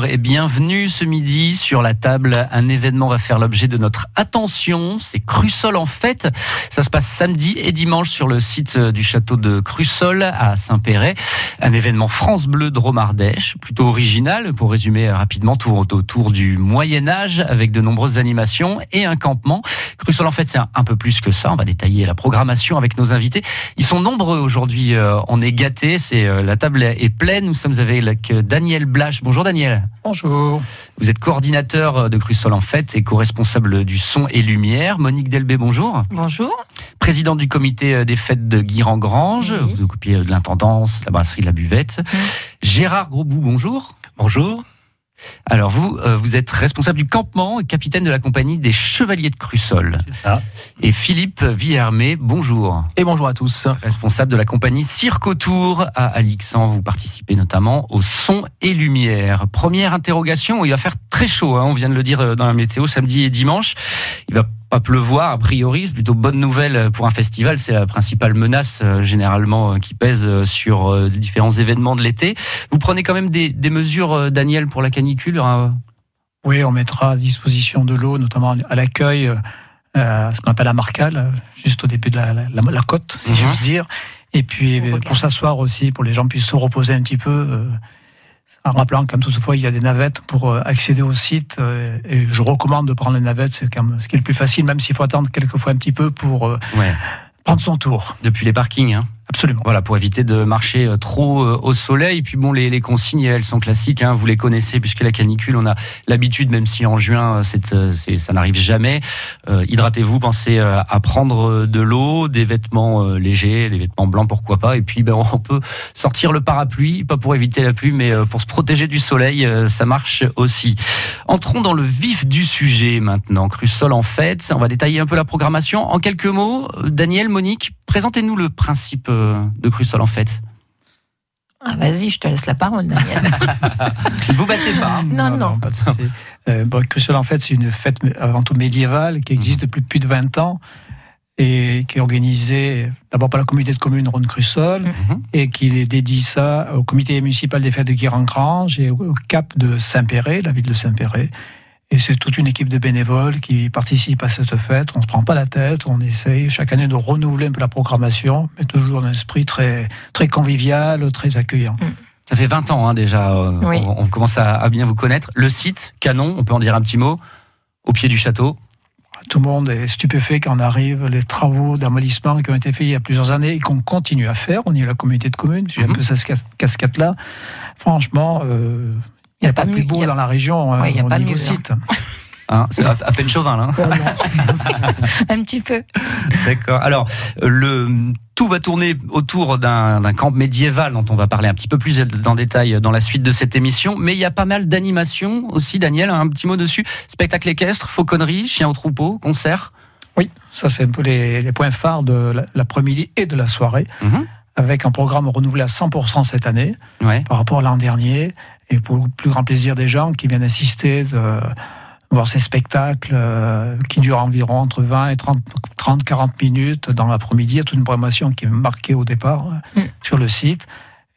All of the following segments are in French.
bonjour et bienvenue ce midi sur la table. Un événement va faire l'objet de notre attention, c'est Crussol en fête. Ça se passe samedi et dimanche sur le site du château de Crussol à Saint-Péret. Un événement France Bleu Dromardèche, plutôt original pour résumer rapidement, tout autour du Moyen Âge avec de nombreuses animations et un campement. Crussol en fait c'est un peu plus que ça, on va détailler la programmation avec nos invités. Ils sont nombreux aujourd'hui, euh, on est gâtés, c'est euh, la table est pleine. Nous sommes avec Daniel Blache. Bonjour Daniel. Bonjour. Vous êtes coordinateur de Crussol en fête et co-responsable du son et lumière. Monique Delbé, bonjour. Bonjour. Présidente du comité des fêtes de Guiran-Grange. Vous vous occupiez de l'intendance, la brasserie de la buvette. Gérard Grosbout, bonjour. Bonjour. Alors vous, euh, vous êtes responsable du campement et capitaine de la compagnie des Chevaliers de Crussol. C'est ça. Et Philippe Villermé, bonjour. Et bonjour à tous. Responsable de la compagnie Cirque Autour à Alixan. Vous participez notamment au son et lumière. Première interrogation, il va faire très chaud, hein, on vient de le dire euh, dans la météo samedi et dimanche. Il va pas pleuvoir a priori, c'est plutôt bonne nouvelle pour un festival. C'est la principale menace euh, généralement euh, qui pèse euh, sur les différents événements de l'été. Vous prenez quand même des, mesures, Daniel, pour la canicule hein Oui, on mettra à disposition de l'eau, notamment à l'accueil, ce qu'on appelle la marcale, juste au début de la, côte, si mhm. j'ose dire. Et puis pour s'asseoir aussi, pour que les gens puissent se reposer un petit peu en rappelant quand toutefois il y a des navettes pour euh, accéder au site. Euh, et je recommande de prendre les navettes, c'est ce qui est le plus facile, même s'il faut attendre quelquefois un petit peu pour euh, prendre son tour. Depuis les parkings, hein Absolument. Voilà, pour éviter de marcher euh, trop euh, au soleil. Et puis bon, les, consignes, elles sont classiques. Hein, vous les connaissez puisque la canicule, on a l'habitude, même si en juin, euh, c'est, ça n'arrive jamais. hydratez-vous, pensez à prendre de l'eau, des vêtements légers, des vêtements blancs, pourquoi pas. Et puis, ben, on peut sortir le parapluie, pas pour éviter la pluie, mais pour se protéger du soleil, ça marche aussi. Entrons dans le vif du sujet maintenant. Crussol en fait, on va détailler un peu la programmation. En quelques mots, Daniel, Monique, présentez-nous le principe de Crussol en fait ah, vas-y, je te laisse la parole, Daniel. vous battez pas. Non, non. Pas de euh, Crussol, en fait, c'est une fête avant tout médiévale qui existe depuis plus de 20 ans et qui est organisée d'abord par la communauté de communes Rhône Crussol mhm. et qui dédie ça au comité municipal des fêtes de Guérancrange et au Cap de Saint-Péret, la ville de Saint-Péret. Et c'est toute une équipe de bénévoles qui participe à cette fête. On ne se prend pas la tête, on essaye chaque année de renouveler un peu la programmation, mais toujours un esprit très, très convivial, très accueillant. Mm. Ça fait 20 ans hein, déjà, euh, on, commence à, bien vous connaître. Le site, canon, on peut en dire un petit mot, au pied du château. Tout le monde est stupéfait quand on arrive, les travaux d'amollissement qui ont été faits il y a plusieurs années et qu'on continue à faire. On est la communauté de communes, j'ai un mhm. peu cette casquette-là. Franchement, euh, il n'y a, pas, plus beau dans la région ouais, y a au pas niveau site. Hein, c'est à, peine chauvin là. Hein. un petit peu. D'accord. Alors, le, tout va tourner autour d'un camp médiéval dont on va parler un petit peu plus en détail dans la suite de cette émission. Mais il y a pas mal d'animations aussi, Daniel, un petit mot dessus. Spectacle équestre, fauconnerie, chien au troupeau, concert. Oui, ça c'est un peu les, points phares de l'après-midi et de la soirée. Mhm. Avec un programme renouvelé à 100% cette année par rapport à l'an dernier et pour le plus grand plaisir des gens qui viennent assister, de voir ces spectacles euh, qui durent environ entre 20 et 30, 30 40 minutes dans l'après-midi. Il y a toute une programmation qui est marquée au départ euh, mm. sur le site.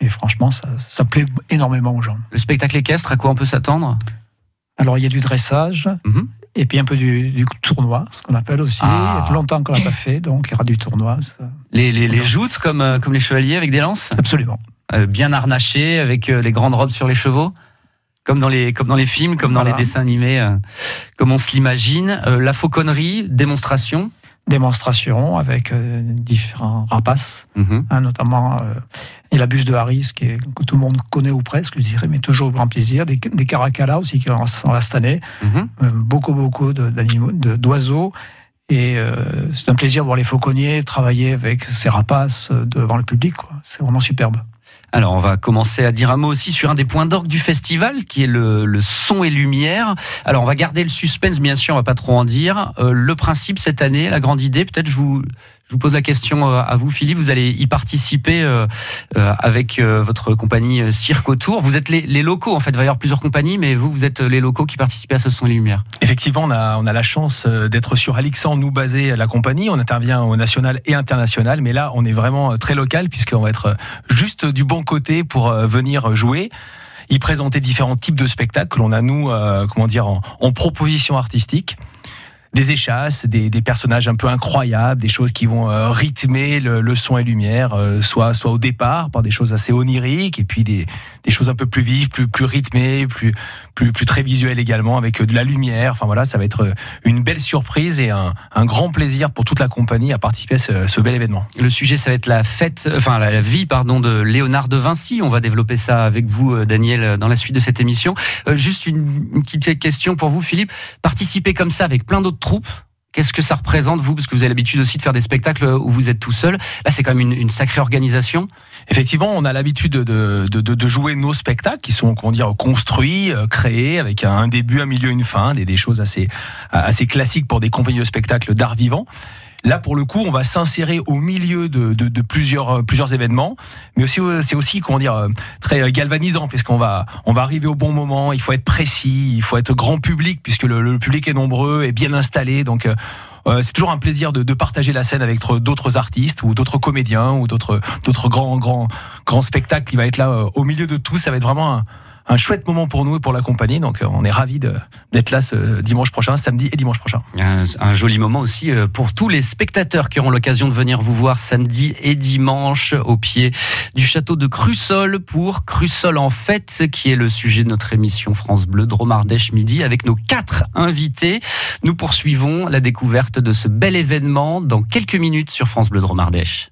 Et franchement, ça, ça, plaît énormément aux gens. Le spectacle équestre, à quoi on peut s'attendre? Alors, il y a du dressage. Mm-hmm. Et puis un peu du, tournoi, ce qu'on appelle aussi. Ah. Il y a longtemps qu'on l'a pas fait, donc il y aura du tournoi. Les, les, les joutes comme, euh, comme les chevaliers avec des lances Absolument. Euh, bien harnaché avec euh, les grandes robes sur les chevaux comme dans les comme dans les films, comme dans les dessins animés, euh, comme on se l'imagine. la fauconnerie, démonstration. Démonstration avec différents rapaces, mhm. hein, notamment il la bûche de Harris qui est, que tout le monde connaît ou presque, je dirais, mais toujours au grand plaisir. Des, des caracalla aussi qui sont là cette année, mhm. beaucoup beaucoup d'animaux, d'oiseaux. Et c'est un plaisir de voir les fauconniers travailler avec ces rapaces devant le public. C'est vraiment superbe. Alors, on va commencer à dire un mot aussi sur un des points d'orgue du festival, qui est le, son et lumière. Alors, on va garder le suspense, bien sûr, on va pas trop en dire. Euh, le principe cette année, la grande idée, peut-être je vous, je vous pose la question euh, à vous, Philippe. Vous allez y participer euh, euh, avec votre compagnie Cirque Autour. Vous êtes les, locaux, en fait. Il va y avoir plusieurs compagnies, mais vous, vous êtes les locaux qui participent à ce son et lumière. Effectivement, on a, on a la chance d'être sur Alixandre, nous basé à la compagnie. On intervient au national et international, mais là, on est vraiment très local puisqu'on va être juste du bon côté pour venir jouer. y présenter différents types de spectacles que l'on a nous, comment dire, en, en proposition artistique des échasses, des, des, personnages un peu incroyables, des choses qui vont euh, rythmer le, le, son et lumière, euh, soit, soit au départ par des choses assez oniriques, et puis des, des choses un peu plus vives, plus, plus rythmées, plus, plus, plus très visuelles également, avec euh, de la lumière. Enfin voilà, ça va être une belle surprise et un, un grand plaisir pour toute la compagnie à participer à ce, ce, bel événement. Le sujet, ça va être la fête, enfin la vie, pardon, de Léonard de Vinci. On va développer ça avec vous, Daniel, dans la suite de cette émission. juste une, une petite question pour vous, Philippe. Participer comme ça avec plein d'autres Qu'est-ce que ça représente, vous? Parce que vous avez l'habitude aussi de faire des spectacles où vous êtes tout seul. Là, c'est quand même une, sacrée organisation. Effectivement, on a l'habitude de, jouer nos spectacles qui sont, comment dire, construits, euh, créés, avec un début, un milieu, une fin, des, choses assez classiques pour des compagnies de spectacles d'art vivant. Là, pour le coup, on va s'insérer au milieu de, de, de, plusieurs, euh, plusieurs événements, mais aussi euh, c'est aussi comment dire très galvanisant puisqu'on va on va arriver au bon moment. Il faut être précis, il faut être grand public puisque le, le public est nombreux et bien installé. Donc euh, c'est toujours un plaisir de, de, partager la scène avec d'autres artistes ou d'autres comédiens ou d'autres grands grands grands spectacles qui va être là euh, au milieu de tout. Ça va être vraiment un, un chouette moment pour nous et pour la compagnie. Donc, euh, on est ravis d'être là ce dimanche prochain, samedi et dimanche prochain. Un, joli moment aussi euh, pour tous les spectateurs qui auront l'occasion de venir vous voir samedi et dimanche au pied du château de Crussol pour Crussol en fête, qui est le sujet de notre émission France Bleu Dromardèche Midi avec nos quatre invités. Nous poursuivons la découverte de ce bel événement dans quelques minutes sur France Bleu Dromardèche.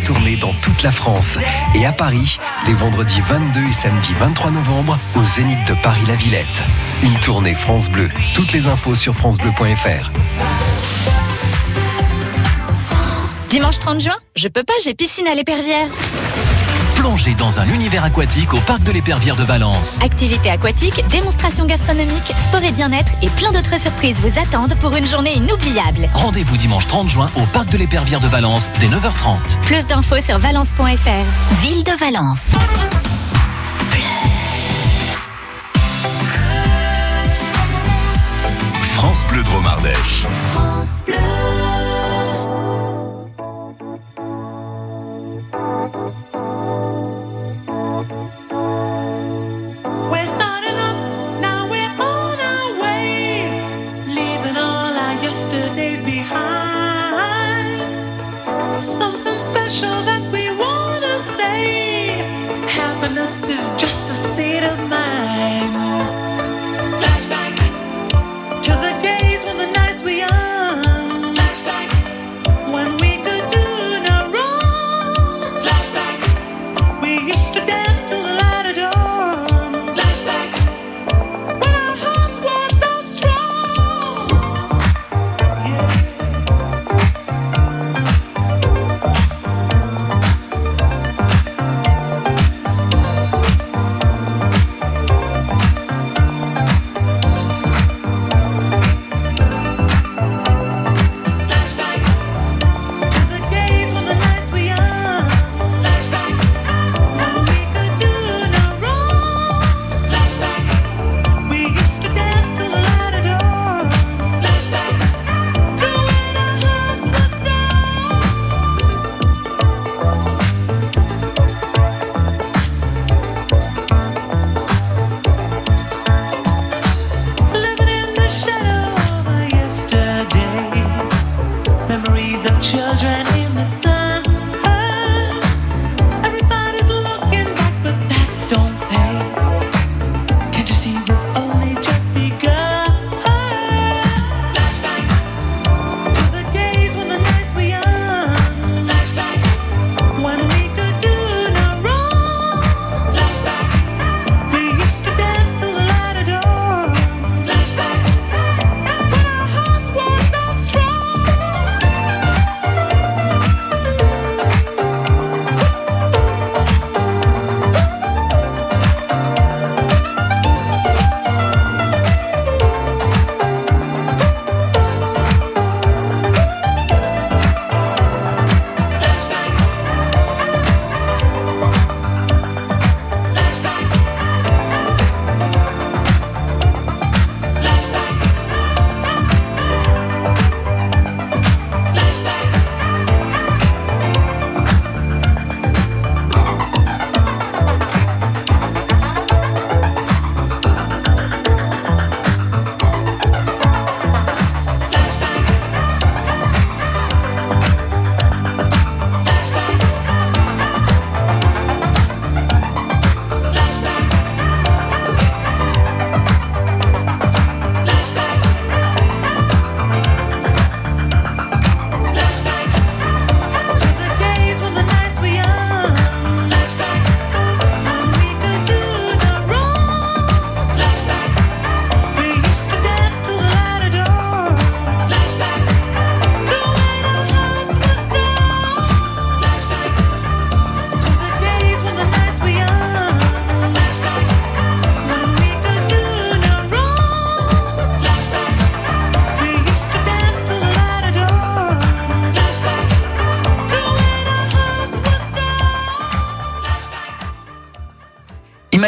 Tournée dans toute la France et à Paris, les vendredis 22 et samedi 23 novembre, au Zénith de Paris-La Villette. Une tournée France Bleu. Toutes les infos sur FranceBleu.fr. Dimanche 30 juin, je peux pas, j'ai piscine à l'épervière. Plongez dans un univers aquatique au parc de l'Épervière de Valence. Activités aquatiques, démonstrations gastronomiques, sport et bien-être et plein d'autres surprises vous attendent pour une journée inoubliable. Rendez-vous dimanche 30 juin au parc de l'Épervière de Valence dès 9h30. Plus d'infos sur valence.fr. Ville de Valence. France Bleu Dromardèche. France Bleu.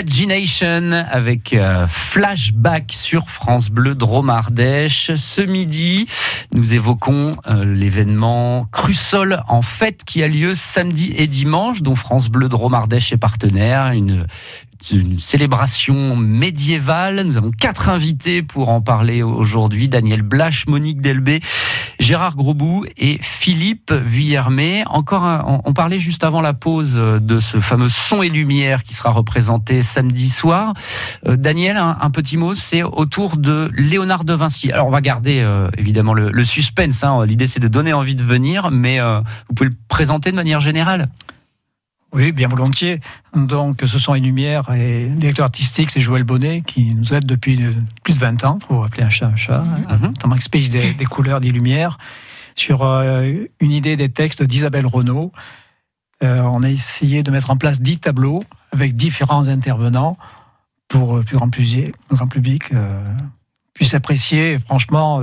Imagination avec euh, flashback sur France Bleu Drôme Ardèche. Ce midi, nous évoquons euh, l'événement Crussol en fête qui a lieu samedi et dimanche, dont France Bleu Drôme Ardèche est partenaire. Une célébration médiévale. Nous avons quatre invités pour en parler aujourd'hui. Daniel Blache, Monique Delbé, Gérard Grosbout et Philippe Vuillermet. Encore un- on, parlait juste avant la pause de ce fameux son et lumière qui sera représenté samedi soir. Euh, Daniel, un, petit mot, c'est autour de Léonard de Vinci. Alors on va garder euh, évidemment le, le suspense. hein. L'idée c'est de donner envie de venir, mais euh, vous pouvez le présenter de manière générale. Oui, bien volontiers. Donc, ce sont les Lumières et le directeur artistique, c'est Joël Bonnet, qui nous aide depuis euh, plus de 20 ans, il faut appeler un chat un chat, notamment spécialiste des, des couleurs, des lumières, sur euh, une idée des textes d'Isabelle Renaud. Euh, on a essayé de mettre en place 10 tableaux avec différents intervenants pour euh, plus grand, public- le grand public euh, puisse apprécier. Franchement,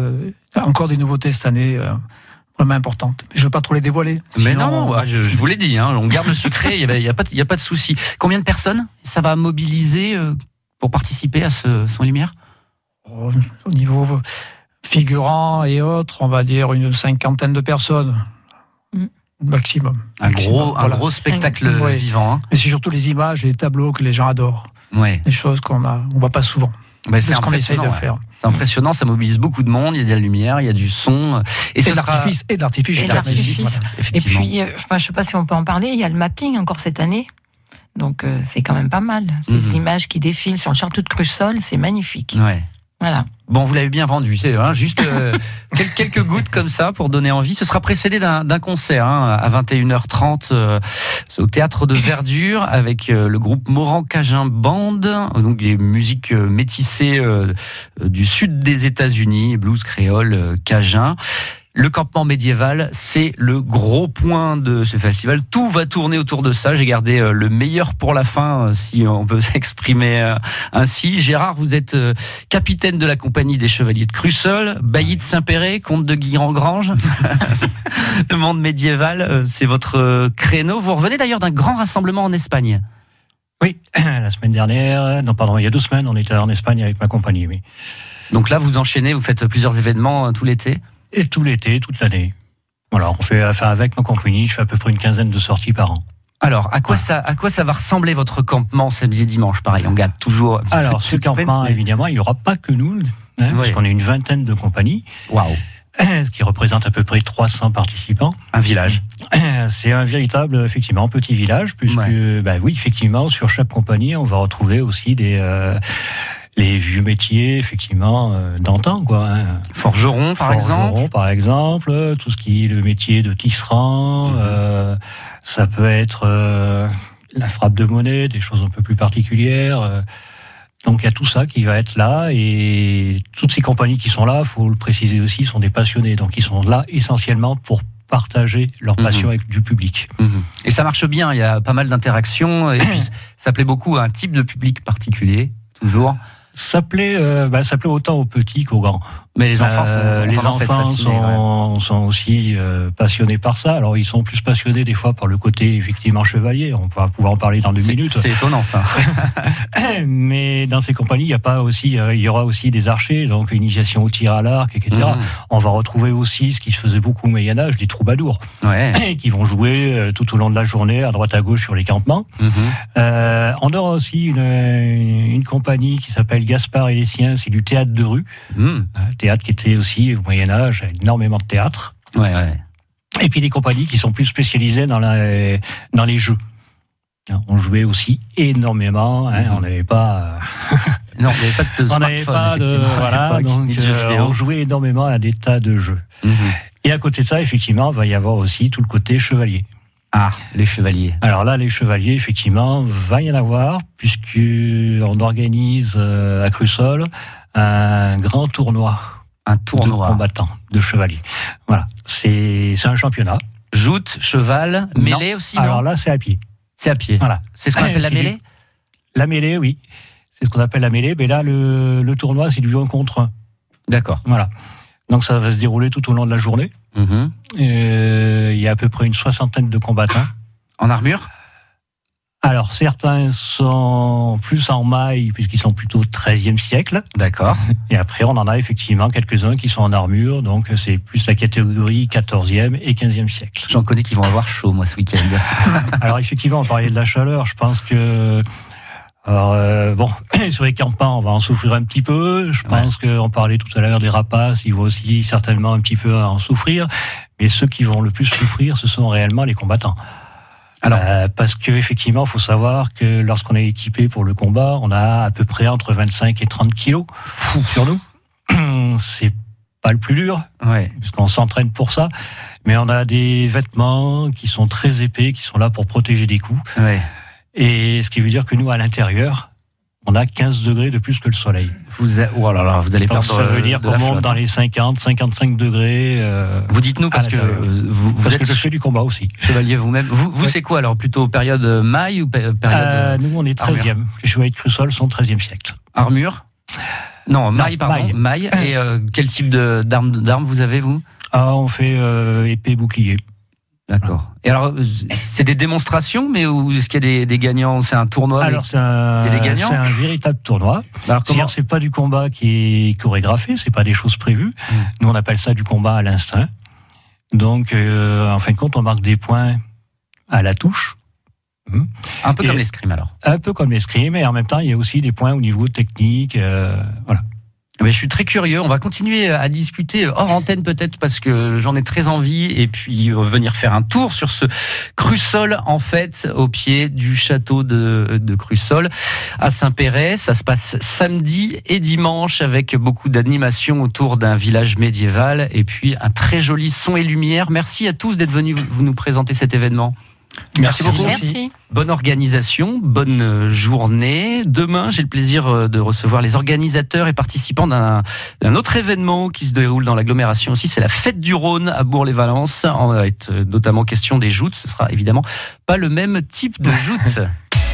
encore des nouveautés cette année. Vraiment importantes. Je ne veux pas trop les dévoiler. Mais non, non, je, je vous l'ai dit, hein, on garde le secret, il n'y a, a pas de- il y a pas de souci. Combien de personnes ça va mobiliser euh, pour participer à ce Son Lumière? Au au niveau figurant et autres, on va dire une cinquantaine de personnes. Mm. Maximum. un Maximum, gros, un gros spectacle Ouais. vivant. Hein. Mais c'est surtout les images et les tableaux que les gens adorent. Ouais. Des choses qu'on a, on voit pas souvent. Bah, C'est ce qu'on essaye impressionnant. de ouais. faire. C'est impressionnant, ça mobilise beaucoup de monde. Il y a de la lumière, il y a du son. Et, ce de sera- l'artifice. Et de l'artifice. Et de l'artifice. Voilà. Et puis, euh, je ne sais pas si on peut en parler, il y a le mapping encore cette année. Donc, euh, c'est quand même pas mal. Ces Mhm. images qui défilent sur le château de Crussol, c'est magnifique. Ouais. Voilà. Bon, vous l'avez bien vendu, c'est hein, juste euh, quel- quelques gouttes comme ça pour donner envie. Ce sera précédé d'un concert hein, à 21h30 euh, au théâtre de Verdure avec euh, le groupe Moran Cajun Band, donc des musiques euh, métissées euh, du sud des États-Unis, blues créole euh, cajun. Le campement médiéval, c'est le gros point de ce festival. Tout va tourner autour de ça. J'ai gardé euh, le meilleur pour la fin, euh, si on peut s'exprimer euh, ainsi. Gérard, vous êtes capitaine de la compagnie des Chevaliers de Crussol, bailli de Saint-Péret, comte de Guy-en-Grange. le monde médiéval, c'est votre créneau. Vous revenez d'ailleurs d'un grand rassemblement en Espagne. Oui, la semaine dernière, non pardon, il y a deux semaines, on était en Espagne avec ma compagnie, oui. Donc là, vous enchaînez, vous faites plusieurs événements tout l'été. Et tout l'été, toute l'année. Voilà, on fait, avec ma compagnie, je fais à peu près une quinzaine de sorties par an. Alors, à quoi, ça, à quoi ça va ressembler votre campement samedi et dimanche Pareil, on garde toujours. Alors, ce campement, mais- évidemment, il n'y aura pas que nous, hein, parce Oui. qu'on est une vingtaine de compagnies, Waouh, ce qui représente à peu près 300 participants. un village. C'est un véritable, effectivement, petit village, puisque, bah oui, effectivement, sur chaque compagnie, on va retrouver aussi des, euh, les vieux métiers, effectivement, euh, d'antan, quoi. hein. Forgeron, par Forgeron, exemple. par exemple, euh, tout ce qui est le métier de tisserand, Mhm. euh, ça peut être euh, la frappe de monnaie, des choses un peu plus particulières. donc il y a tout ça qui va être là et toutes ces compagnies qui sont là, faut le préciser aussi, sont des passionnés. Donc ils sont là essentiellement pour partager leur passion Mhm. avec du public. Mhm. Et ça marche bien, il y a pas mal d'interactions. Et puis, ça plaît beaucoup à un type de public particulier, toujours. Ça plaît, euh, bah, ça plaît autant aux petits qu'aux grands. Mais les enfants sont, Euh, ont les enfants fascinés, ouais. sont, sont aussi euh, passionnés par ça. Alors ils sont plus passionnés des fois par le côté effectivement chevalier. On va pouvoir en parler dans deux minutes. C'est étonnant, ça. Mais dans ces compagnies, il y a pas aussi, euh, il y aura aussi des archers, donc initiation au tir à l'arc, etc. Mhm. On va retrouver aussi ce qui se faisait beaucoup au Moyen Âge, des troubadours, Ouais. qui vont jouer euh, tout au long de la journée à droite à gauche sur les campements. Mhm. Euh, on aura aussi une, une compagnie qui s'appelle Gaspard et les siens, c'est du théâtre de rue. Mhm. Théâtre qui était aussi au Moyen Âge, énormément de théâtre. Ouais, ouais. Et puis des compagnies qui sont plus spécialisées dans, la, dans les jeux. Hein, On jouait aussi énormément. hein, Mhm. On n'avait pas, Non, il n'y avait pas de on n'avait smartphone, pas de voilà. Donc euh, on jouait énormément à des tas de jeux. Mhm. Et à côté de ça, effectivement, va y avoir aussi tout le côté chevalier. Ah, les chevaliers. Alors là, les chevaliers, effectivement, va y en avoir puisque on organise euh, à Crussol un grand tournoi Un de tournoi. combattants, de chevaliers. Voilà, c'est c'est un championnat. Joute, cheval, Non. mêlée aussi, non Alors là, c'est à pied. C'est à pied. Voilà. C'est ce qu'on appelle la du- mêlée La mêlée, oui. C'est ce qu'on appelle la mêlée. Mais là, le, le tournoi, c'est du 1 contre 1. D'accord. Voilà. Donc ça va se dérouler tout au long de la journée. Mhm. Euh, Il y a à peu près une soixantaine de combattants. En armure? Alors, certains sont plus en maille, puisqu'ils sont plutôt 13e siècle. D'accord. Et après, on en a effectivement quelques-uns qui sont en armure, donc c'est plus la catégorie 14e et 15e siècle. J'en connais qui vont avoir chaud, moi, ce week-end. Alors, effectivement, on parlait de la chaleur, je pense que. Alors, euh, bon, sur les campants, on va en souffrir un petit peu. Je pense qu'on parlait tout à l'heure des rapaces, ils vont aussi certainement un petit peu en souffrir. Mais ceux qui vont le plus souffrir, ce sont réellement les combattants. Alors, Euh, parce que effectivement, il faut savoir que lorsqu'on est équipé pour le combat, on a à peu près entre 25 et 30 kilos sur nous. C'est pas le plus dur, ouais. puisqu'on s'entraîne pour ça. Mais on a des vêtements qui sont très épais, qui sont là pour protéger des coups. ouais. Et ce qui veut dire que nous, à l'intérieur, on a 15 degrés de plus que le soleil. Vous, a- oh là là, vous allez Donc, perdre ça veut euh, dire qu'on monte dans les 50, 55 degrés. euh, Vous dites-nous parce à que vous, vous parce êtes que je fais du combat aussi. chevalier vous-même. Vous, vous Ouais. c'est quoi alors Plutôt période euh, maille ou pé- période Euh, nous, on est 13e. Les chevaliers de Crussol sont 13e siècle. armure Non, maille, pardon. maille. Maille. Et euh, quel type d'armes d'armes vous avez, vous? Ah, on fait épée, bouclier. D'accord. Et alors, c'est des démonstrations, mais ou est-ce qu'il y a des, des gagnants? C'est un tournoi Alors, c'est un, c'est véritable tournoi. C'est-à-dire, c'est pas du combat qui est chorégraphié, c'est pas des choses prévues. Mm. Nous, on appelle ça du combat à l'instinct. Donc, euh, en fin de compte, on marque des points à la touche, Un peu Et- comme l'escrime alors. un peu comme l'escrime, et en même temps, il y a aussi des points au niveau technique. euh, voilà. Mais je suis très curieux. On va continuer à discuter hors antenne peut-être parce que j'en ai très envie et puis euh, venir faire un tour sur ce Crussol en fait au pied du château de, Crussol à Saint-Péret. Ça se passe samedi et dimanche avec beaucoup d'animations autour d'un village médiéval et puis un très joli son et lumière. Merci à tous d'être venus vous nous présenter cet événement. Merci beaucoup. Merci. Bonne organisation, bonne euh, journée. Demain, j'ai le plaisir euh, de recevoir les organisateurs et participants d'un autre événement qui se déroule dans l'agglomération aussi. C'est la fête du Rhône à Bourg-les-Valences. On va être euh, notamment question des joutes. Ce sera évidemment pas le même type de joutes.